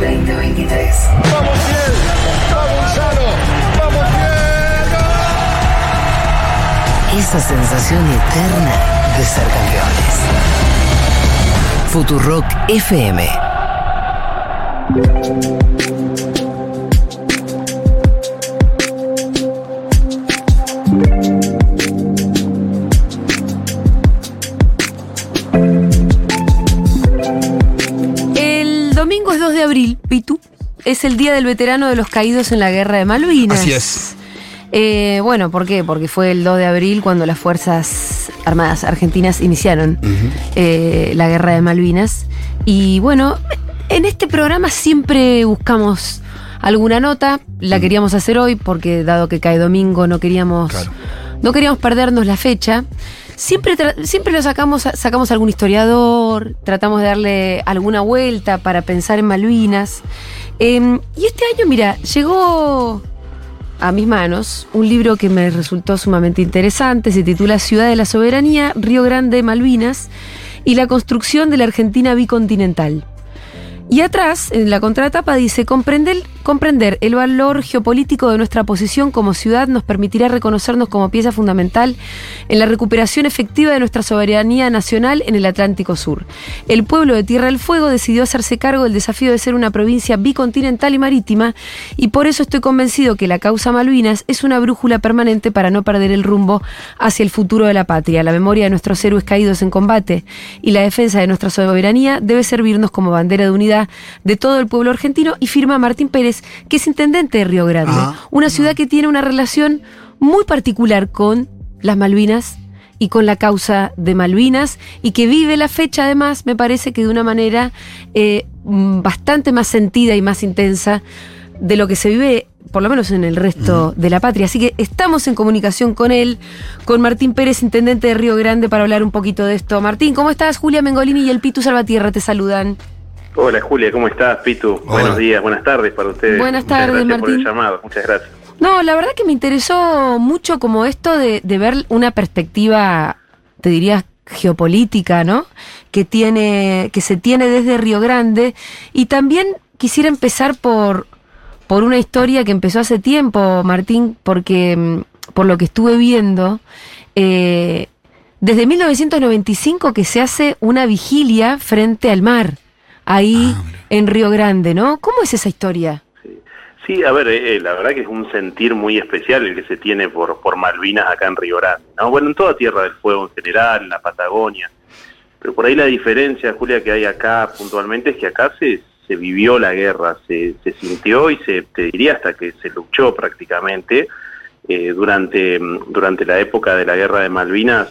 2023. ¡Vamos bien! ¡Vamos Gonzalo! ¡Vamos bien! Esa sensación eterna de ser campeones. Futurock FM. De abril, Pitu. Es el día del veterano de los caídos en la guerra de Malvinas. Así es. Eh, bueno, ¿por qué? Porque fue el 2 de abril cuando las Fuerzas Armadas Argentinas iniciaron eh, la guerra de Malvinas. Y bueno, en este programa siempre buscamos alguna nota. La queríamos hacer hoy porque dado que cae domingo no queríamos, Claro. no queríamos perdernos la fecha. Siempre, siempre lo sacamos, sacamos algún historiador, tratamos de darle alguna vuelta para pensar en Malvinas. Em, y este año, mira, llegó a mis manos un libro que me resultó sumamente interesante. Se titula Ciudad de la Soberanía, Río Grande, Malvinas y la construcción de la Argentina bicontinental. Y atrás, en la contratapa, dice, comprender, comprender el valor geopolítico de nuestra posición como ciudad nos permitirá reconocernos como pieza fundamental en la recuperación efectiva de nuestra soberanía nacional en el Atlántico Sur. El pueblo de Tierra del Fuego decidió hacerse cargo del desafío de ser una provincia bicontinental y marítima, y por eso estoy convencido que la causa Malvinas es una brújula permanente para no perder el rumbo hacia el futuro de la patria. La memoria de nuestros héroes caídos en combate y la defensa de nuestra soberanía debe servirnos como bandera de unidad de todo el pueblo argentino y firma Martín Pérez, que es intendente de Río Grande, Ah. una ciudad que tiene una relación muy particular con las Malvinas y con la causa de Malvinas y que vive la fecha además, me parece que de una manera eh, mm, bastante más sentida y más intensa de lo que se vive por lo menos en el resto de la patria. Así que estamos en comunicación con él, con Martín Pérez, intendente de Río Grande, para hablar un poquito de esto. Martín, ¿cómo estás? Julia Mengolini y el Pitu Salvatierra te saludan. Hola Julia, ¿cómo estás, Pitu? Hola. Buenos días, buenas tardes para ustedes. Buenas Muchas tardes, gracias por Martín. el llamado, muchas gracias. No, la verdad que me interesó mucho como esto de, de ver una perspectiva, te diría, geopolítica, ¿no? Que tiene, que se tiene desde Río Grande. Y también quisiera empezar por, por una historia que empezó hace tiempo, Martín, porque mm, por lo que estuve viendo, eh, desde 1995 que se hace una vigilia frente al mar, ahí Ah, en Río Grande, ¿no? ¿Cómo es esa historia? Sí, a ver, eh, eh, la verdad que es un sentir muy especial el que se tiene por, por Malvinas acá en Río Grande, ¿no? Bueno, en toda Tierra del Fuego en general, en la Patagonia, pero por ahí la diferencia, Julia, que hay acá puntualmente es que acá se, se vivió la guerra, se, se sintió y se, te diría hasta que se luchó prácticamente. Eh, durante, mm, durante la época de la guerra de Malvinas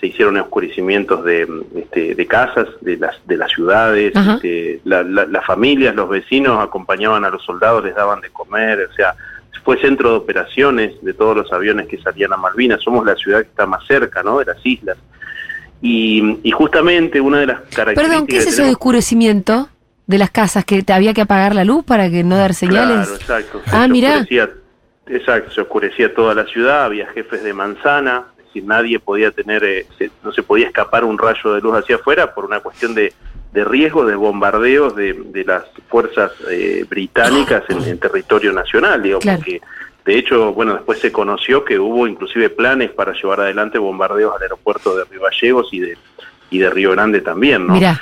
se hicieron oscurecimientos de, este, de casas, de las, de las ciudades, este, la- la- las familias, los vecinos acompañaban a los soldados, les daban de comer, o sea, fue centro de operaciones de todos los aviones que salían a Malvinas, somos la ciudad que está más cerca, ¿no?, de las islas. Y, y justamente una de las características... Perdón, ¿qué es eso de oscurecimiento de las casas? ¿Que te había que apagar la luz para que no dar señales? Claro, exacto. Ah, oscurecía- exacto, se oscurecía toda la ciudad, había jefes de manzana, decir, nadie podía tener, eh, se- no se podía escapar un rayo de luz hacia afuera por una cuestión de, de riesgo de bombardeos de, de las fuerzas eh, británicas en, en territorio nacional, digo, Claro. porque de hecho, bueno, después se conoció que hubo inclusive planes para llevar adelante bombardeos al aeropuerto de Río Gallegos y de, y de Río Grande también, ¿no? Mirá,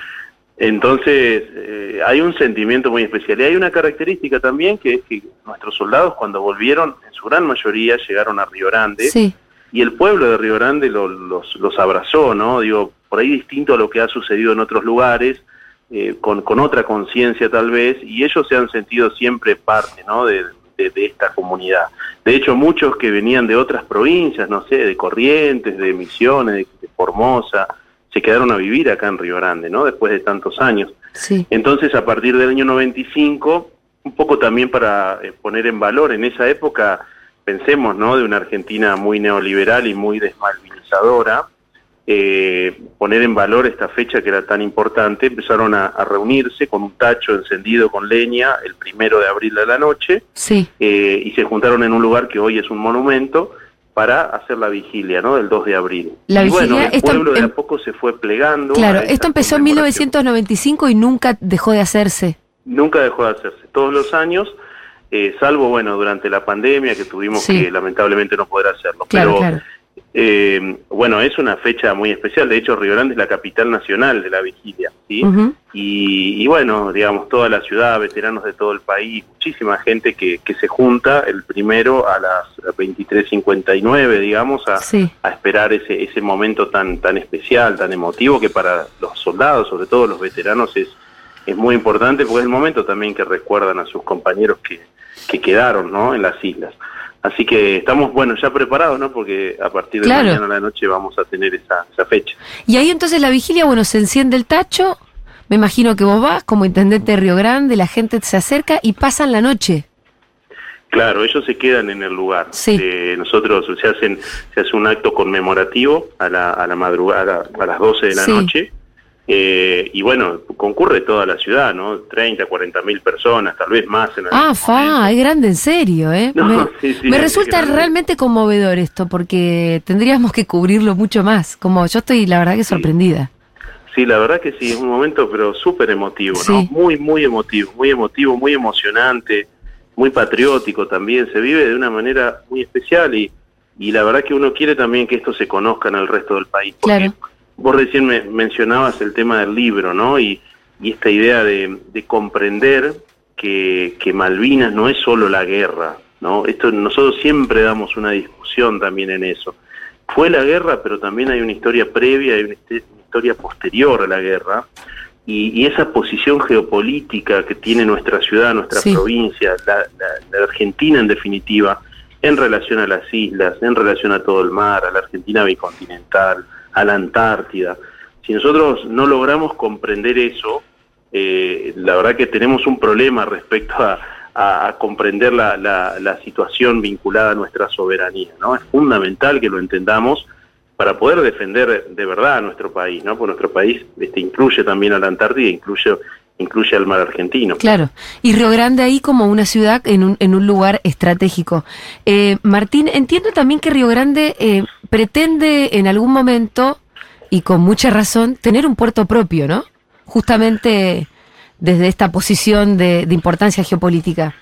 Entonces, eh, hay un sentimiento muy especial. Y hay una característica también, que es que nuestros soldados cuando volvieron, en su gran mayoría, llegaron a Río Grande. sí. Y el pueblo de Río Grande lo- los, los abrazó, ¿no? Digo, por ahí distinto a lo que ha sucedido en otros lugares, eh, con, con otra conciencia tal vez, y ellos se han sentido siempre parte, ¿no? De, de- de esta comunidad. De hecho, muchos que venían de otras provincias, no sé, de Corrientes, de Misiones, de, de Formosa, se quedaron a vivir acá en Río Grande, ¿no? Después de tantos años. Sí. Entonces, a partir del año 95, un poco también para eh, poner en valor en esa época, pensemos, ¿no? De una Argentina muy neoliberal y muy desmalvinizadora, eh, poner en valor esta fecha que era tan importante, empezaron a, a reunirse con un tacho encendido con leña el primero de abril de la noche Sí. eh, y se juntaron en un lugar que hoy es un monumento para hacer la vigilia, ¿no? Del 2 de abril. La y bueno, vigilia, el esto pueblo de em- a poco se fue plegando. Claro, esto empezó en conmemoración. 1995 y nunca dejó de hacerse. nunca dejó de hacerse. Todos los años, eh, salvo, bueno, durante la pandemia que tuvimos Sí. que lamentablemente no poder hacerlo. Claro, Pero, claro. eh, bueno, es una fecha muy especial. De hecho, Río Grande es la capital nacional de la vigilia, ¿sí? Y bueno, digamos, toda la ciudad, veteranos de todo el país, muchísima gente que, que se junta el primero a las 23.59, digamos, a, Sí. a esperar ese, ese momento tan, tan especial, tan emotivo, que para los soldados, sobre todo los veteranos, es, es muy importante, porque es el momento también que recuerdan a sus compañeros que, que quedaron ¿no? en las islas. Así que estamos, bueno, ya preparados, ¿no? Porque a partir de Claro. mañana a la noche vamos a tener esa, esa fecha. Y ahí entonces la vigilia, bueno, se enciende el tacho. Me imagino que vos vas como intendente de Río Grande, la gente se acerca y pasan la noche. Claro, ellos se quedan en el lugar. Sí. Eh, nosotros se hacen se hace un acto conmemorativo a la, a la madrugada, a las 12 de la Sí. noche. Eh, y bueno, concurre toda la ciudad, ¿no? 30, 40 mil personas, tal vez más. En Ah, fa, es grande en serio, ¿eh? No, me sí, sí, me es resulta realmente conmovedor esto, porque tendríamos que cubrirlo mucho más. Como yo estoy, la verdad, que sorprendida. Sí, la verdad que sí, es un momento pero súper emotivo, ¿no? Sí. Muy, muy emotivo, muy emotivo, muy emocionante, muy patriótico también, se vive de una manera muy especial y, y la verdad que uno quiere también que esto se conozca en el resto del país. porque Claro. Vos recién me mencionabas el tema del libro, ¿no? Y, y esta idea de, de comprender que, que Malvinas no es solo la guerra, ¿no? Esto nosotros siempre damos una discusión también en eso. Fue la guerra, pero también hay una historia previa, hay una historia posterior a la guerra, y, y esa posición geopolítica que tiene nuestra ciudad, nuestra Sí. provincia, la, la- la Argentina en definitiva, en relación a las islas, en relación a todo el mar, a la Argentina bicontinental, a la Antártida. Si nosotros no logramos comprender eso, eh, la verdad que tenemos un problema respecto a, comprender la, la- la situación vinculada a nuestra soberanía. ¿no? Es fundamental que lo entendamos para poder defender de verdad a nuestro país, ¿no? Porque nuestro país este, incluye también a la Antártida, incluye, incluye al mar argentino. Claro. Y Río Grande ahí como una ciudad en un, en un lugar estratégico. Eh, Martín, entiendo también que Río Grande eh, pretende en algún momento, y con mucha razón, tener un puerto propio, ¿no? Justamente desde esta posición de, de importancia geopolítica.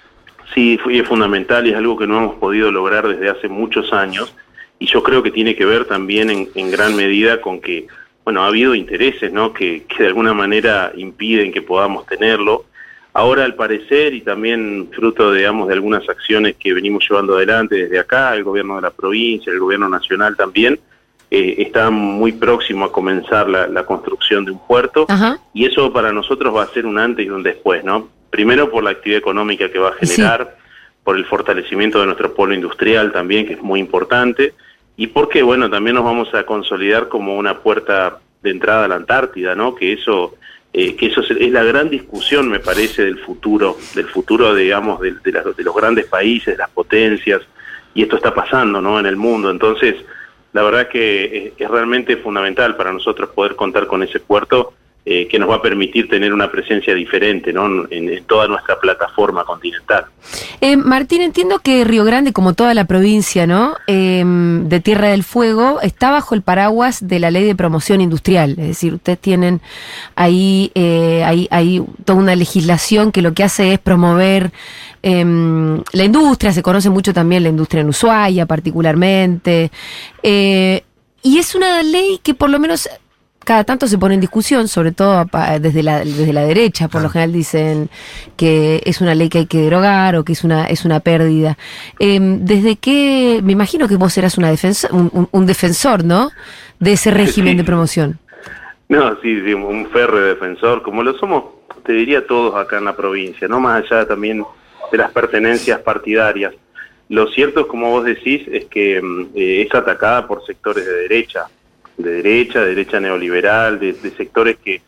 Sí, fue- es fundamental y es algo que no hemos podido lograr desde hace muchos años y yo creo que tiene que ver también en, en gran medida con que, bueno, ha habido intereses, ¿no? Que, que de alguna manera impiden que podamos tenerlo. Ahora, al parecer, y también fruto, digamos, de algunas acciones que venimos llevando adelante desde acá, el gobierno de la provincia, el gobierno nacional también, eh, está muy próximo a comenzar la, la construcción de un puerto. Ajá. Y eso para nosotros va a ser un antes y un después, ¿no? Primero por la actividad económica que va a generar, por el fortalecimiento de nuestro polo industrial también, que es muy importante, y porque, bueno, también nos vamos a consolidar como una puerta de entrada a la Antártida, ¿no? Que eso, eh, que eso es, la gran discusión, me parece, del futuro, del futuro, digamos, de, de las- de los grandes países, de las potencias, y esto está pasando, ¿no? En el mundo, entonces, la verdad que es realmente fundamental para nosotros poder contar con ese puerto eh, que nos va a permitir tener una presencia diferente ¿no? en, toda nuestra plataforma continental. Eh, Martín, entiendo que Río Grande, como toda la provincia, ¿no? Eh, de Tierra del Fuego, está bajo el paraguas de la ley de promoción industrial. Es decir, ustedes tienen ahí, eh, ahí, ahí toda una legislación que lo que hace es promover em, la industria, se conoce mucho también la industria en Ushuaia particularmente. Eh, y es una ley que por lo menos cada tanto se pone en discusión, sobre todo desde la, desde la derecha, por lo general dicen que es una ley que hay que derogar o que es una, es una pérdida. Em, desde que, me imagino que vos eras una defensor, un, un- un defensor, ¿no? De ese régimen Sí. de promoción. No, sí, sí, un férreo defensor, como lo somos, te diría todos acá en la provincia, no más allá también de las pertenencias partidarias. Lo cierto como vos decís, es que mm, eh, es atacada por sectores de derecha, de derecha, de derecha neoliberal, de, de sectores que,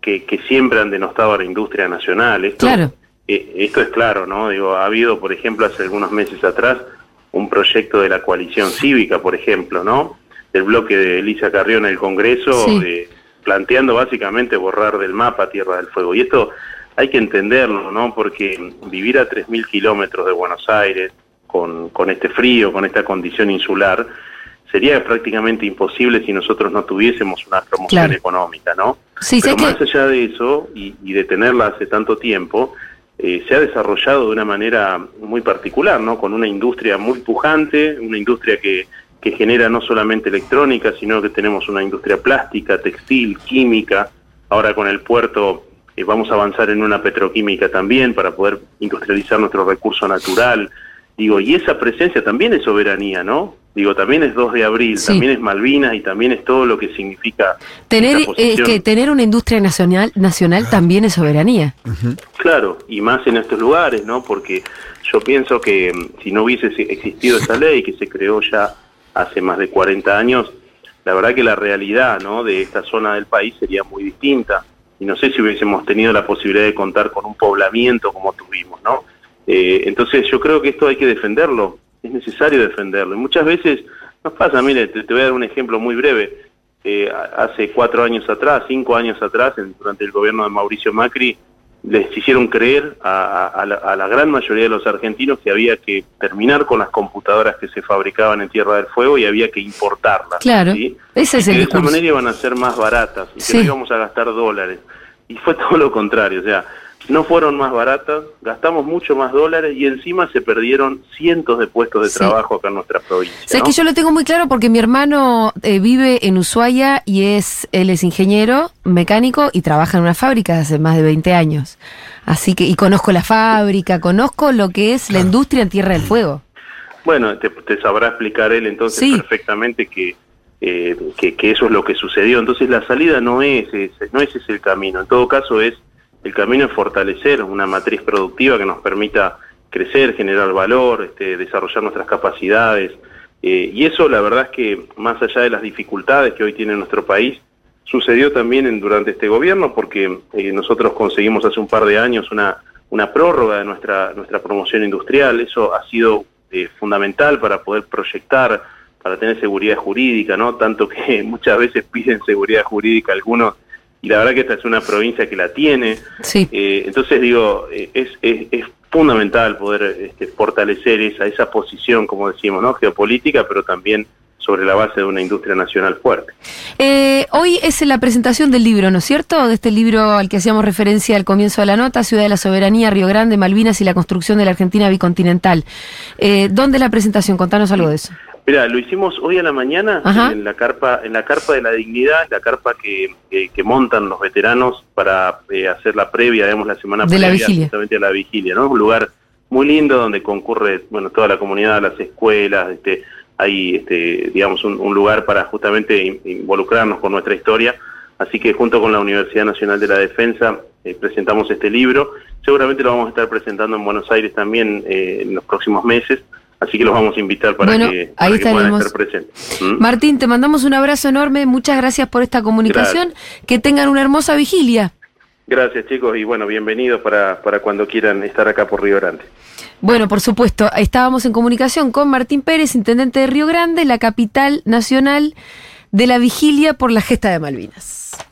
que, que siempre han denostado a la industria nacional. Esto, Claro. eh, esto es claro, ¿no? Digo, ha habido, por ejemplo, hace algunos meses atrás, un proyecto de la coalición cívica, por ejemplo, ¿no? Del bloque de Elisa Carrión en el Congreso, Sí. eh, planteando básicamente borrar del mapa Tierra del Fuego. Y esto hay que entenderlo, ¿no? Porque vivir a 3.000 kilómetros de Buenos Aires, con, con este frío, con esta condición insular, sería prácticamente imposible si nosotros no tuviésemos una promoción Claro. económica, ¿no? Sí, Pero que- más allá de eso, y, y de tenerla hace tanto tiempo, eh, se ha desarrollado de una manera muy particular, ¿no? Con una industria muy pujante, una industria que, que genera no solamente electrónica, sino que tenemos una industria plástica, textil, química. Ahora con el puerto eh, vamos a avanzar en una petroquímica también para poder industrializar nuestro recurso natural. Digo, y esa presencia también es soberanía, ¿no? Digo, también es 2 de abril, Sí. también es Malvinas y también es todo lo que significa Tener, es posición. que tener una industria nacional, nacional también es soberanía. Claro, y más en estos lugares, ¿no? Porque yo pienso que mm, si no hubiese se- existido esa ley que se creó ya hace más de 40 años, la verdad que la realidad, ¿no? De esta zona del país sería muy distinta. Y no sé si hubiésemos tenido la posibilidad de contar con un poblamiento como tuvimos, ¿no? Eh, entonces yo creo que esto hay que defenderlo, es necesario defenderlo. Y muchas veces nos pasa, mire, te, te voy a dar un ejemplo muy breve. Eh, hace cuatro años atrás, cinco años atrás, en- durante el gobierno de Mauricio Macri, les hicieron creer a, a- a la, a la gran mayoría de los argentinos que había que terminar con las computadoras que se fabricaban en Tierra del Fuego y había que importarlas. Claro, ¿sí? ese es Y el que de esa manera iban a ser más baratas y que no íbamos a gastar dólares. Y fue todo lo contrario, o sea, no fueron más baratas, gastamos mucho más dólares y encima se perdieron cientos de puestos de Sí. trabajo acá en nuestra provincia. ¿no? que yo lo tengo muy claro porque mi hermano eh, vive en Ushuaia y es él es ingeniero mecánico y trabaja en una fábrica hace más de 20 años. Así que y conozco la fábrica, conozco lo que es la industria en Tierra del Fuego. Bueno, te, te sabrá explicar él entonces Sí. perfectamente que, eh, que, que eso es lo que sucedió. Entonces la salida no es ese, no es ese el camino. En todo caso es el camino es fortalecer una matriz productiva que nos permita crecer, generar valor, este, desarrollar nuestras capacidades. Eh, y eso la verdad es que más allá de las dificultades que hoy tiene nuestro país, sucedió también en- durante este gobierno porque eh, nosotros conseguimos hace un par de años una, una prórroga de nuestra, nuestra promoción industrial. Eso ha sido eh, fundamental para poder proyectar, para tener seguridad jurídica, ¿no? Tanto que muchas veces piden seguridad jurídica algunos y la verdad que esta es una provincia que la tiene. Sí. Eh, entonces digo, eh, es, es, es fundamental poder este, fortalecer esa, esa posición, como decimos, ¿no? Geopolítica, pero también sobre la base de una industria nacional fuerte. Eh, hoy es la presentación del libro, ¿no es cierto? De este libro al que hacíamos referencia al comienzo de la nota, Ciudad de la Soberanía, Río Grande, Malvinas y la construcción de la Argentina bicontinental. Eh, ¿Dónde es la presentación? Contanos algo de eso. Mira, lo hicimos hoy a la mañana Ajá. en la carpa, en la carpa de la dignidad, la carpa que, que, que montan los veteranos para eh, hacer la previa, digamos, la semana De la previa vigilia. justamente a la vigilia, ¿no? Un lugar muy lindo donde concurre, bueno, toda la comunidad, las escuelas, este, hay, este, digamos, un, un lugar para justamente in- involucrarnos con nuestra historia. Así que junto con la Universidad Nacional de la Defensa eh, presentamos este libro. Seguramente lo vamos a estar presentando en Buenos Aires también eh, en los próximos meses. Así que los vamos a invitar para Bueno, que, ahí para que puedan estar presentes. ¿Mm? Martín, te mandamos un abrazo enorme, muchas gracias por esta comunicación, que tengan una hermosa vigilia. Gracias chicos y bueno, bienvenidos para, para cuando quieran estar acá por Río Grande. Bueno, por supuesto, estábamos en comunicación con Martín Pérez, intendente de Río Grande, la capital nacional de la vigilia por la gesta de Malvinas.